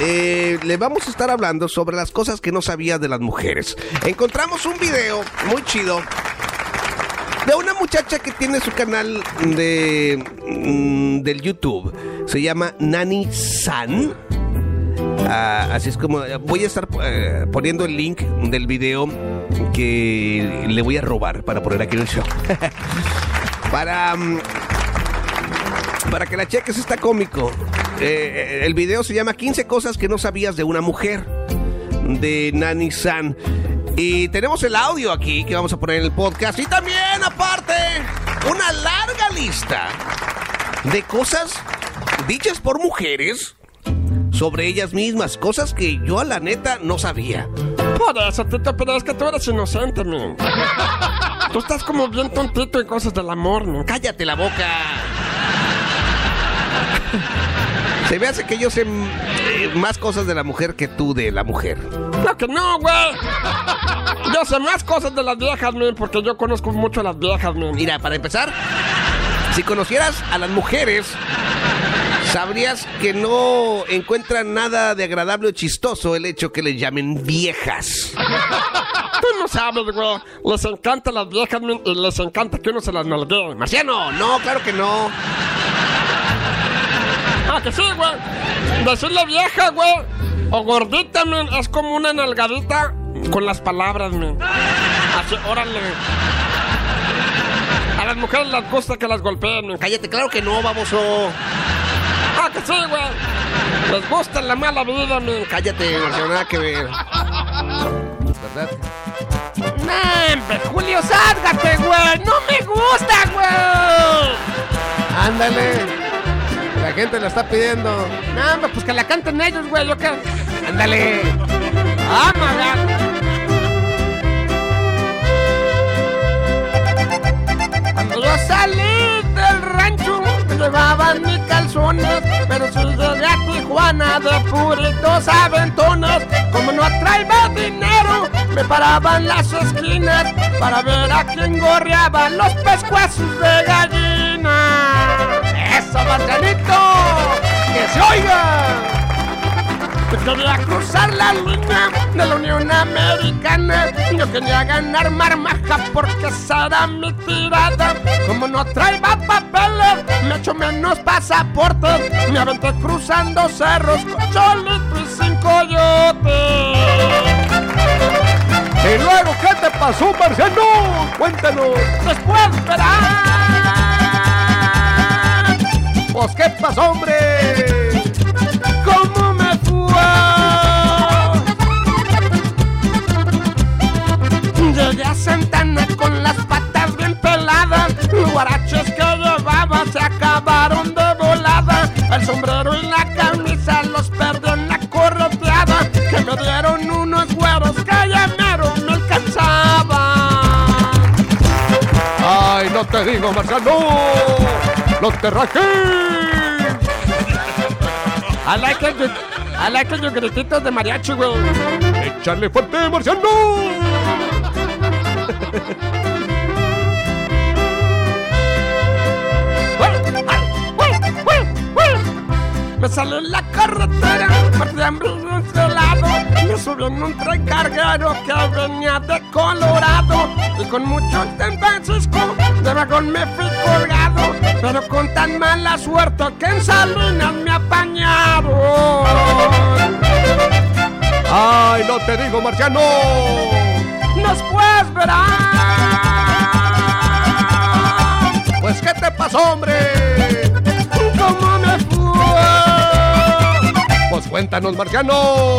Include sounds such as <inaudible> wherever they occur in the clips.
Eh, le vamos a estar hablando sobre las cosas que no sabía de las mujeres. Encontramos un video muy chido de una muchacha que tiene su canal de mm, del YouTube. Se llama Nani San. Ah, así es como voy a estar eh, poniendo el link del video que le voy a robar para poner aquí en el show. <laughs> para mm, para que la cheques está cómico. Eh, el video se llama 15 cosas que no sabías de una mujer de Nani San. Y tenemos el audio aquí que vamos a poner en el podcast. Y también, aparte, una larga lista de cosas dichas por mujeres sobre ellas mismas. Cosas que yo, a la neta, no sabía. Por eso, Tito, pero es que tú eres inocente, men. <laughs> Tú estás como bien tontito en cosas del amor, men. Cállate la boca. Se me hace que yo sé eh, más cosas de la mujer que tú de la mujer. Claro que no, güey. Yo sé más cosas de las viejas, men, porque yo conozco mucho a las viejas, men. Mira, para empezar, si conocieras a las mujeres, sabrías que no encuentran nada de agradable o chistoso el hecho que les llamen viejas. Tú no sabes, güey. Les encanta las viejas, men, y les encanta que uno se las nalguee. Marciano, no, claro que no. Ah, que sí, güey. Decirle vieja, güey. O gordita, men, es como una nalgadita con las palabras, men. Así, órale. A las mujeres les gusta que las golpeen, men. Cállate, claro que no, baboso. Ah, que sí, güey. Les gusta la mala vida, men. Cállate, Marciano, nada que ver. ¿Verdad? ¡Nambe, Julio, sálgate, güey! ¡No me gusta, güey! Ándale. La gente la está pidiendo. ¡Nambe, pues que la canten ellos, güey! ¿Yo qué? Ándale. ¡Ah! Cuando yo salí del rancho, me llevaban mis calzones, pero si llegué a Tijuana de puritos aventones, como no traía dinero, me paraban las esquinas para ver a quién gorreaba los pescuezos de gallina. ¡Eso! ¡Que se oiga! Quería cruzar la línea de la Unión Americana. Yo quería ganar marmaja porque esa era mi tirada. Como no traía papeles, me echo menos pasaporte. Me aventé cruzando cerros con cholito y sin coyote. ¿Y luego qué te pasó, Marciano? Cuéntanos. Después verás. Pues, ¿qué pasó, hombre? ¿Cómo me fue? Llegué a Santana con las patas bien peladas. Los guaraches que llevaba se acabaron de volada. El sombrero y la camisa los perdí en la correteada. Que me dieron unos güeros que ya mero me alcanzaban. Ay, no te digo, Marciano. No te rajes. I like it, I like it, your grititos de mariachi, güey. Échale fuerte, Marciano. <laughs> Me salí en la carretera, perdí este lado. Me subí en un tren carguero que venía de Colorado. Y con mucho Francisco, de vagón me fui colgado. Pero con tan mala suerte que en Salinas me apañaron. Ay, no te digo, Marciano. Después verás. Pues, ¿qué te pasó, hombre? Cuéntanos, Marciano.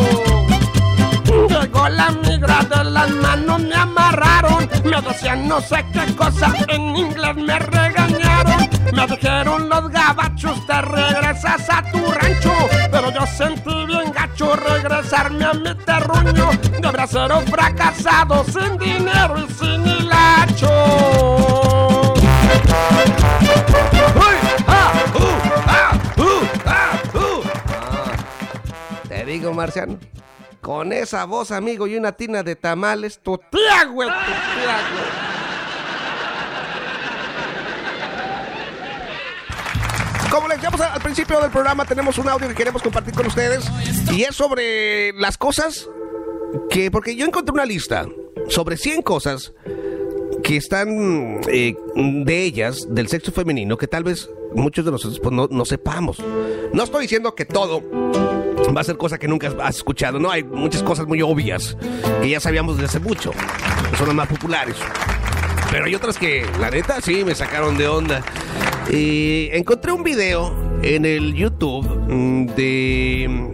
Llegó la migra de las manos, me amarraron. Me decían no sé qué cosa, en inglés me regañaron. Me dijeron los gabachos, te regresas a tu rancho. Pero yo sentí bien gacho regresarme a mi terruño. De bracero fracasado, sin dinero y sin hilacho. Marciano, con esa voz, amigo, y una tina de tamales, tu Tía, tu tía. Como les decíamos al principio del programa, tenemos un audio que queremos compartir con ustedes y es sobre las cosas que, porque yo encontré una lista sobre 100 cosas que están eh, de ellas, del sexo femenino, que tal vez muchos de nosotros pues, no sepamos. No estoy diciendo que todo va a ser cosa que nunca has escuchado, no, hay muchas cosas muy obvias que ya sabíamos desde hace mucho, son las más populares. Pero hay otras que, la neta, sí, me sacaron de onda. Encontré un video en el YouTube mm, de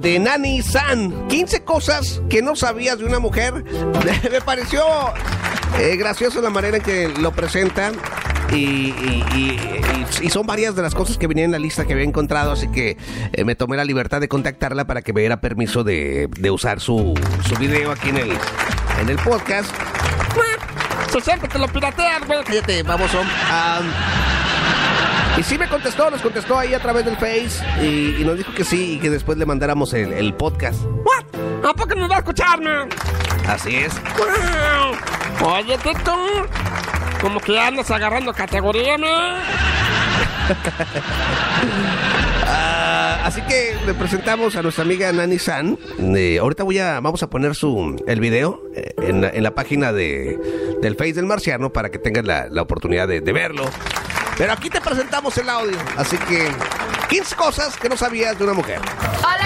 de Nani San. 15 cosas que no sabías de una mujer. <laughs> Me pareció eh, gracioso la manera en que lo presenta. Y, y- y- y- y son varias de las cosas que venían en la lista que había encontrado, así que eh, me tomé la libertad de contactarla para que me diera permiso de, de usar su, su video aquí en el, en el podcast. Se siempre te lo pirateas, güey. Cállate, baboso. Am, y sí me contestó, nos contestó ahí a través del Face y, y nos dijo que sí y que después le mandáramos el, el podcast. ¿What? ¿A poco nos va a escuchar, man? Así es. Wow. Oye, Tito, como que andas agarrando categoría, man. Ah, así que le presentamos a nuestra amiga Nani San. Eh, ahorita voy a, vamos a poner su el video eh, en, la, en la página de, del Face del Marciano para que tengas la, la oportunidad de, de verlo. Pero aquí te presentamos el audio. Así que 15 cosas que no sabías de una mujer.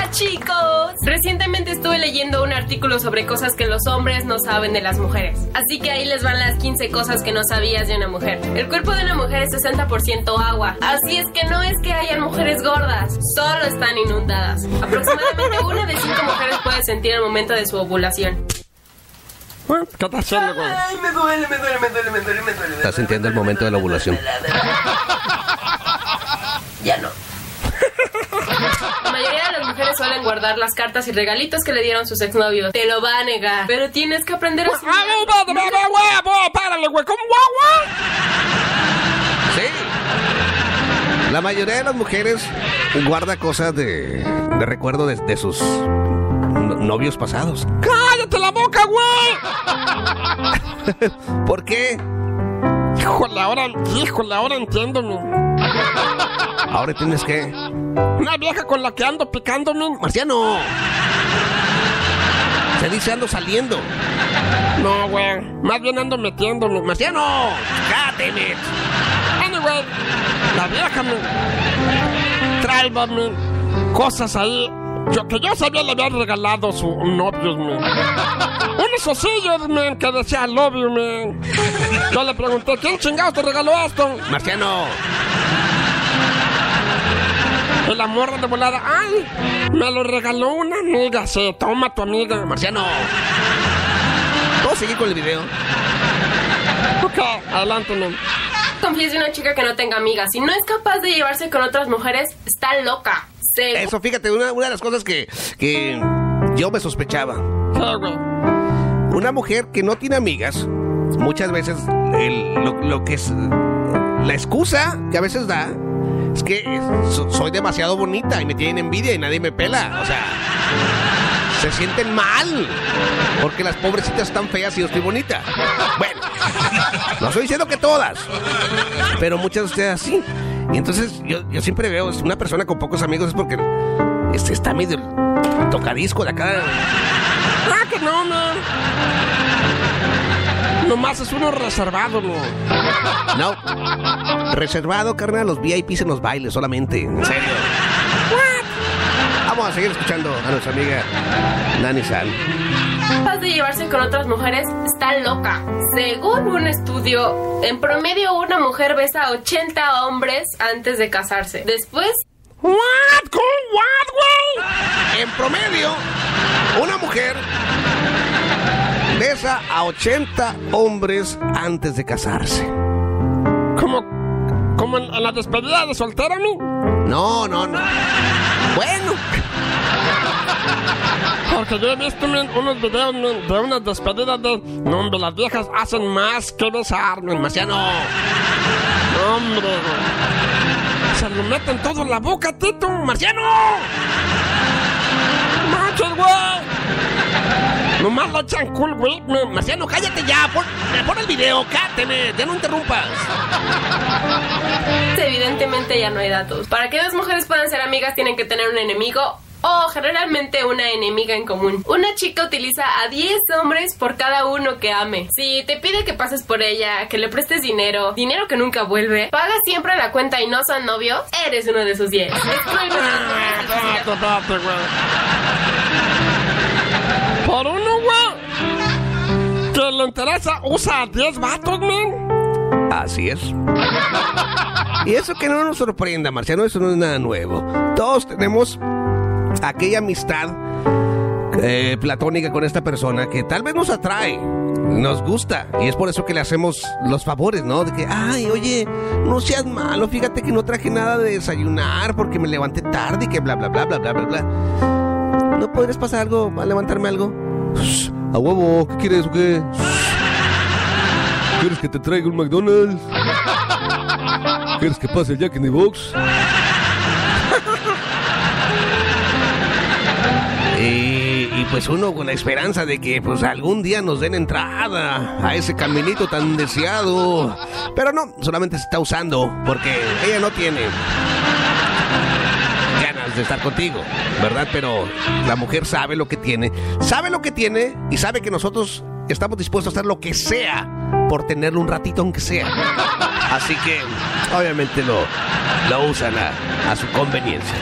Hola chicos. Recientemente estuve leyendo un artículo sobre cosas que los hombres no saben de las mujeres. Así que ahí les van las 15 cosas que no sabías de una mujer. El cuerpo de una mujer es 60% agua. Así es que no es que hayan mujeres gordas, solo están inundadas. Aproximadamente una de cinco mujeres puede sentir el momento de su ovulación. ¿Qué estás haciendo, güey? me duele, me duele, me duele, me duele, me duele. Estás sintiendo el momento de la ovulación. Ya no. Guardar las cartas y regalitos que le dieron sus exnovios. Te lo va a negar, pero tienes que aprender a ¡Ah, güey, ¡Párale, güey! ¿Cómo, güey? Sí. La mayoría de las mujeres guarda cosas de, de recuerdo de, de sus no- novios pasados. ¡Cállate la boca, güey! <laughs> ¿Por qué? Híjole, ahora, híjole, ahora entiendo. Ahora tienes que... Una vieja con la que ando picándome. Marciano. Se dice ando saliendo. No, güey. Más bien ando metiéndome. Marciano. Cáteme. Anyway, la vieja me traía me, cosas ahí yo, que yo sabía le había regalado su novios, me. Unos osillos, me, que decía love you, me. Yo le pregunté, ¿quién chingados te regaló esto? Marciano. Y <laughs> la morra de volada, ay, me lo regaló una amiga, sí, toma tu amiga. Marciano. ¿Puedo seguir con el video? Ok, adelante, me. confíes de una chica que no tenga amigas. Si no es capaz de llevarse con otras mujeres, está loca. Se... Eso, fíjate, una, una de las cosas que, que yo me sospechaba. Una mujer que no tiene amigas, muchas veces el- lo, lo que es la excusa que a veces da es que soy demasiado bonita y me tienen envidia y nadie me pela. O sea, se sienten mal porque las pobrecitas están feas y yo estoy bonita. Bueno, no estoy diciendo que todas, pero muchas de ustedes sí. Y entonces yo, yo siempre veo, una persona con pocos amigos es porque este, está medio tocadisco de acá. Ah, que no, man. Nomás es uno reservado, no. No. Reservado, carnal, los VIPs en los bailes solamente. En serio. Vamos a seguir escuchando a nuestra amiga Nani San. capaz de llevarse con otras mujeres, está loca. Según un estudio, en promedio una mujer besa a 80 hombres antes de casarse. Después, ¿What? ¿Cómo? ¿What, güey? En promedio, una mujer besa a 80 hombres antes de casarse. ¿Cómo como en, en la despedida de soltero, men. No, no, no. Bueno, Porque yo he visto unos videos de unas despedidas de... No, hombre, las viejas hacen más que besar, men. Marciano. No, hombre. Se lo meten todo en la boca, Tito. Marciano. ¡Manches, güey! Nomás la echan cool, güey. Marciano, cállate ya. Pon, pon el video, cáteme. Ya no interrumpas. Evidentemente ya no hay datos. Para que dos mujeres puedan ser amigas tienen que tener un enemigo o generalmente una enemiga en común. Una chica utiliza a 10 hombres por cada uno que ame. Si te pide que pases por ella, que le prestes dinero, dinero que nunca vuelve, pagas siempre la cuenta y no son novios, eres uno de esos 10. Interesa, usa a 10 vatos, men. Así es. Y eso que no nos sorprenda, Marciano, eso no es nada nuevo. Todos tenemos aquella amistad eh, platónica con esta persona que tal vez nos atrae, nos gusta, y es por eso que le hacemos los favores, ¿no? De que, ay, oye, no seas malo, fíjate que no traje nada de desayunar porque me levanté tarde y que bla, bla, bla, bla, bla, bla, bla. ¿No podrías pasar algo, a levantarme algo? A huevo, ¿qué quieres o qué? ¿Quieres que te traiga un McDonald's? ¿Quieres que pase el Jack in the Box? Y, y pues uno con la esperanza de que pues algún día nos den entrada a ese caminito tan deseado. Pero no, solamente se está usando porque ella no tiene ganas de estar contigo, ¿verdad? Pero la mujer sabe lo que tiene, sabe lo que tiene y sabe que nosotros estamos dispuestos a hacer lo que sea por tenerlo un ratito aunque sea. Así que obviamente lo, lo usan a, a su conveniencia.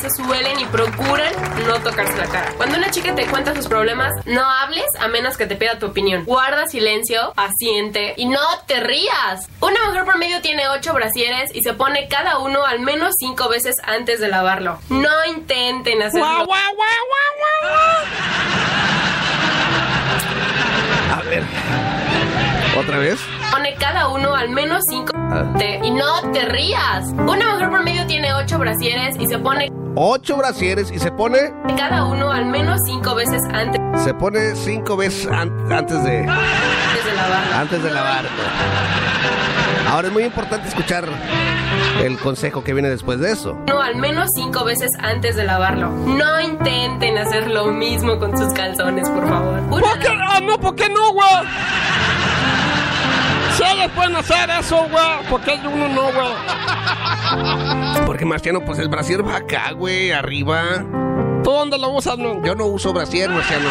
se suelen y procuran no tocarse la cara. Cuando una chica te cuenta sus problemas, no hables a menos que te pida tu opinión. Guarda silencio, asiente y no te rías. Una mujer promedio tiene 8 brasieres y se pone cada uno al menos 5 veces antes de lavarlo. No intenten hacerlo. ¡Guau, guau, guau, guau, guau! A ver. ¿Otra vez? Pone cada uno al menos 5 y no te rías. Una mujer promedio tiene 8 brasieres y se pone Ocho brasieres y se pone. cada uno al menos 5 veces antes Se pone cinco veces an- antes de. Antes de lavarlo. Ahora es muy importante escuchar el consejo que viene después de eso. No, al menos cinco veces antes de lavarlo. No intenten hacer lo mismo con sus calzones, por favor. Una ¿Por qué? Ah, no, ¿por qué no, güey? Ellos pueden hacer eso, güey, ¿por qué uno no, güey? Porque Marciano, pues el brasier va acá, güey, arriba. ¿Tú dónde lo usas, no? Yo no uso brasier, Marciano.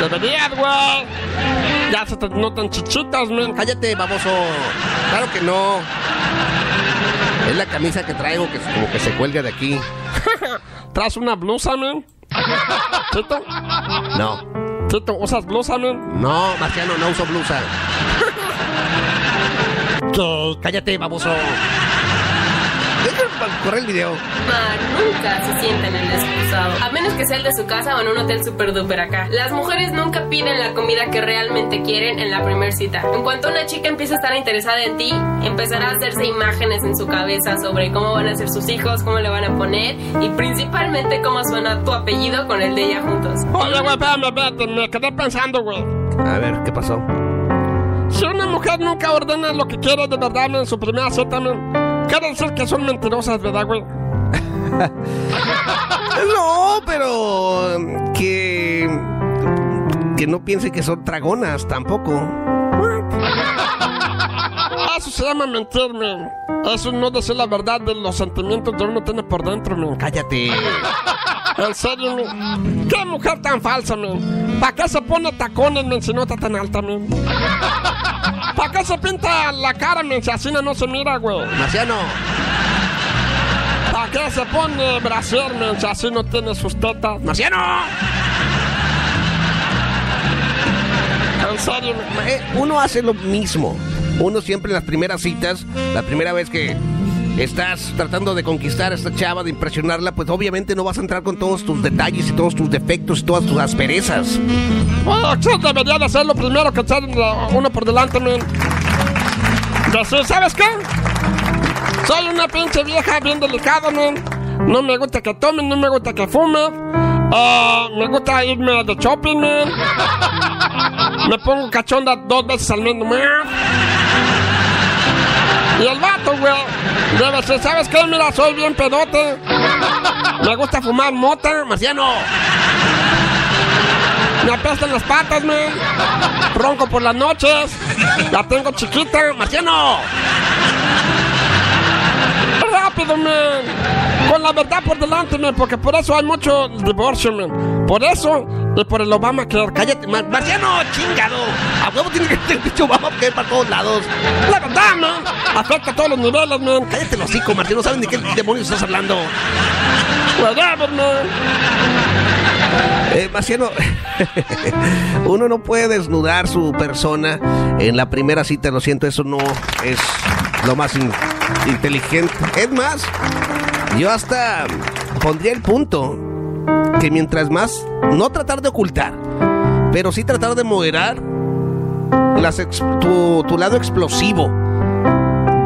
Deberías, güey. Ya se te notan chichitas, men. Cállate, baboso. Claro que no. Es la camisa que traigo que como que se cuelga de aquí. <laughs> ¿Traes una blusa, men? ¿Tito? No. ¿Tito, usas blusa, men? No, Marciano, no uso blusa. ¿Qué? <laughs> Cállate, baboso. Déjame correr el video. Nunca se sienten en el excusado. A menos que sea el de su casa o en un hotel super duper acá. Las mujeres nunca piden la comida que realmente quieren en la primera cita. En cuanto una chica empieza a estar interesada en ti, empezará a hacerse imágenes en su cabeza sobre cómo van a ser sus hijos, cómo le van a poner y principalmente cómo suena tu apellido con el de ella juntos. Oye, güey, espérame, espérate, me quedé pensando, güey. A ver, ¿qué pasó? Si una mujer nunca ordena lo que quiere de verdad en su primera cita, men, quiere decir que son mentirosas, ¿verdad, güey? <laughs> No, pero um, que que no piense que son dragonas tampoco. <laughs> Eso se llama mentir, men. Eso no decir la verdad de los sentimientos que uno tiene por dentro, men. Cállate. <laughs> En serio, men. ¿Qué mujer tan falsa, men? ¿Para qué se pone tacones, men, si no está tan alta, men? ¿Para qué se pinta la cara, men, si así no se mira, güey? Marciano, ¿Para qué se pone brasier, men, si así no tiene sus tetas? Marciano. En serio. Eh, uno hace lo mismo. Uno siempre en las primeras citas, la primera vez que estás tratando de conquistar a esta chava, de impresionarla, pues obviamente no vas a entrar con todos tus detalles y todos tus defectos y todas tus asperezas. Bueno, debería de ser lo primero que echar uno por delante, men. Decir, ¿sabes qué? Soy una pinche vieja bien delicada, men. No me gusta que tome, no me gusta que fume. Ah, me gusta irme de shopping, men. Me pongo cachonda dos veces al mes, men. Y el vato, güey, debe ser, ¿sabes qué? Mira, soy bien pedote. Me gusta fumar mota, marciano. Me apestan las patas, men. Ronco por las noches. La tengo chiquita, marciano. Rápido, men. Con la verdad por delante, men. Porque por eso hay mucho divorcio, men. Por eso y por el Obama que Cállate, Mar- Marciano, chingado. A huevo tiene que tener dicho vamos que para todos lados. La verdad, men. Afecta todos los niveles, men. Cállate el hocico, Marciano. ¿Saben de qué demonios estás hablando? Men. Eh, Marciano, <laughs> uno no puede desnudar su persona en la primera cita, lo siento, eso no es lo más in- inteligente. Es más, yo hasta pondría el punto que mientras más, no tratar de ocultar, pero sí tratar de moderar tu, lado explosivo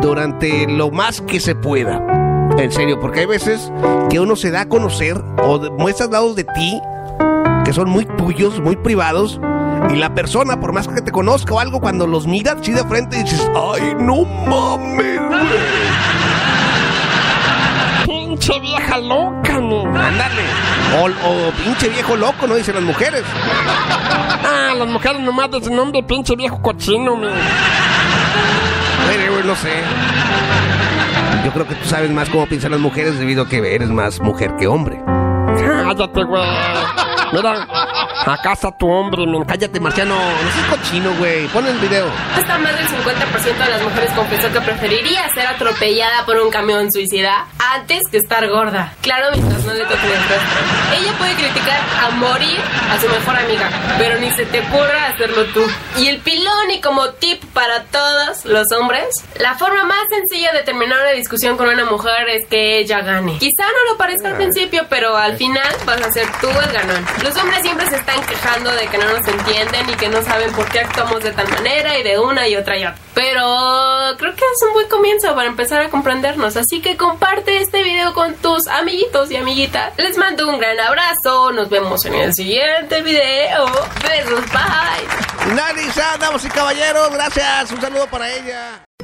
durante lo más que se pueda. En serio, porque hay veces que uno se da a conocer o muestras lados de ti que son muy tuyos, muy privados. Y la persona, por más que te conozca o algo, cuando los miras así de frente dices, ay, no mames, güey". Pinche vieja loca, men. Ándale. O, o pinche viejo loco, ¿no? Dicen las mujeres. Ah, las mujeres nomás ese nombre, pinche viejo cochino, güey, no sé. Yo creo que tú sabes más cómo piensan las mujeres debido a que eres más mujer que hombre. Cállate, güey. Mira, acá está tu hombre, men. Cállate, Marciano. No seas cochino, güey. Pon el video. Hasta más del 50% de las mujeres confesó que preferiría ser atropellada por un camión suicida antes que estar gorda. Claro, mientras no le toquen el rostro. Ella puede criticar a morir a su mejor amiga, pero ni se te ocurra hacerlo tú. Y el pilón y como tip para todos los hombres, la forma más sencilla de terminar una discusión con una mujer es que ella gane. Quizá no lo parezca al principio, pero al final vas a ser tú el ganón. Los hombres siempre se están quejando de que no nos entienden y que no saben por qué actuamos de tal manera y de una y otra y otra. Pero creo que es un buen comienzo para empezar a comprendernos. Así que comparte este video con tus amiguitos y amiguitas. Les mando un gran abrazo. Nos vemos en el siguiente video. Besos, bye. Narisa, damas y caballeros, gracias. Un saludo para ella.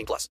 18 plus.